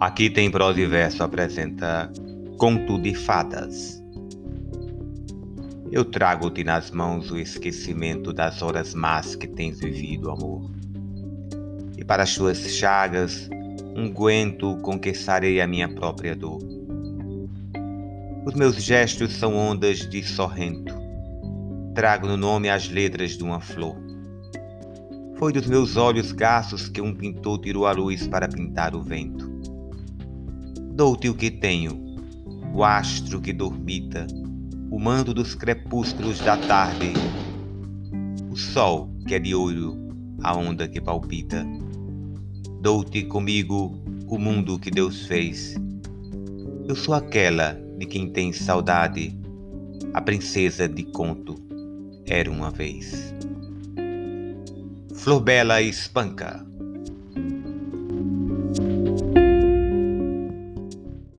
Aqui tem prosa e verso apresenta Conto de Fadas. Eu trago-te nas mãos o esquecimento das horas más que tens vivido, amor. E para as tuas chagas, um guento com que sarei a minha própria dor. Os meus gestos são ondas de sorrento. Trago no nome as letras de uma flor. Foi dos meus olhos gastos que um pintor tirou a luz para pintar o vento Dou-te o que tenho, o astro que dormita, o mando dos crepúsculos da tarde, o sol que é de ouro, a onda que palpita. Dou-te comigo o mundo que Deus fez. Eu sou aquela de quem tem saudade, a princesa de conto era uma vez. Flor Bela espanca.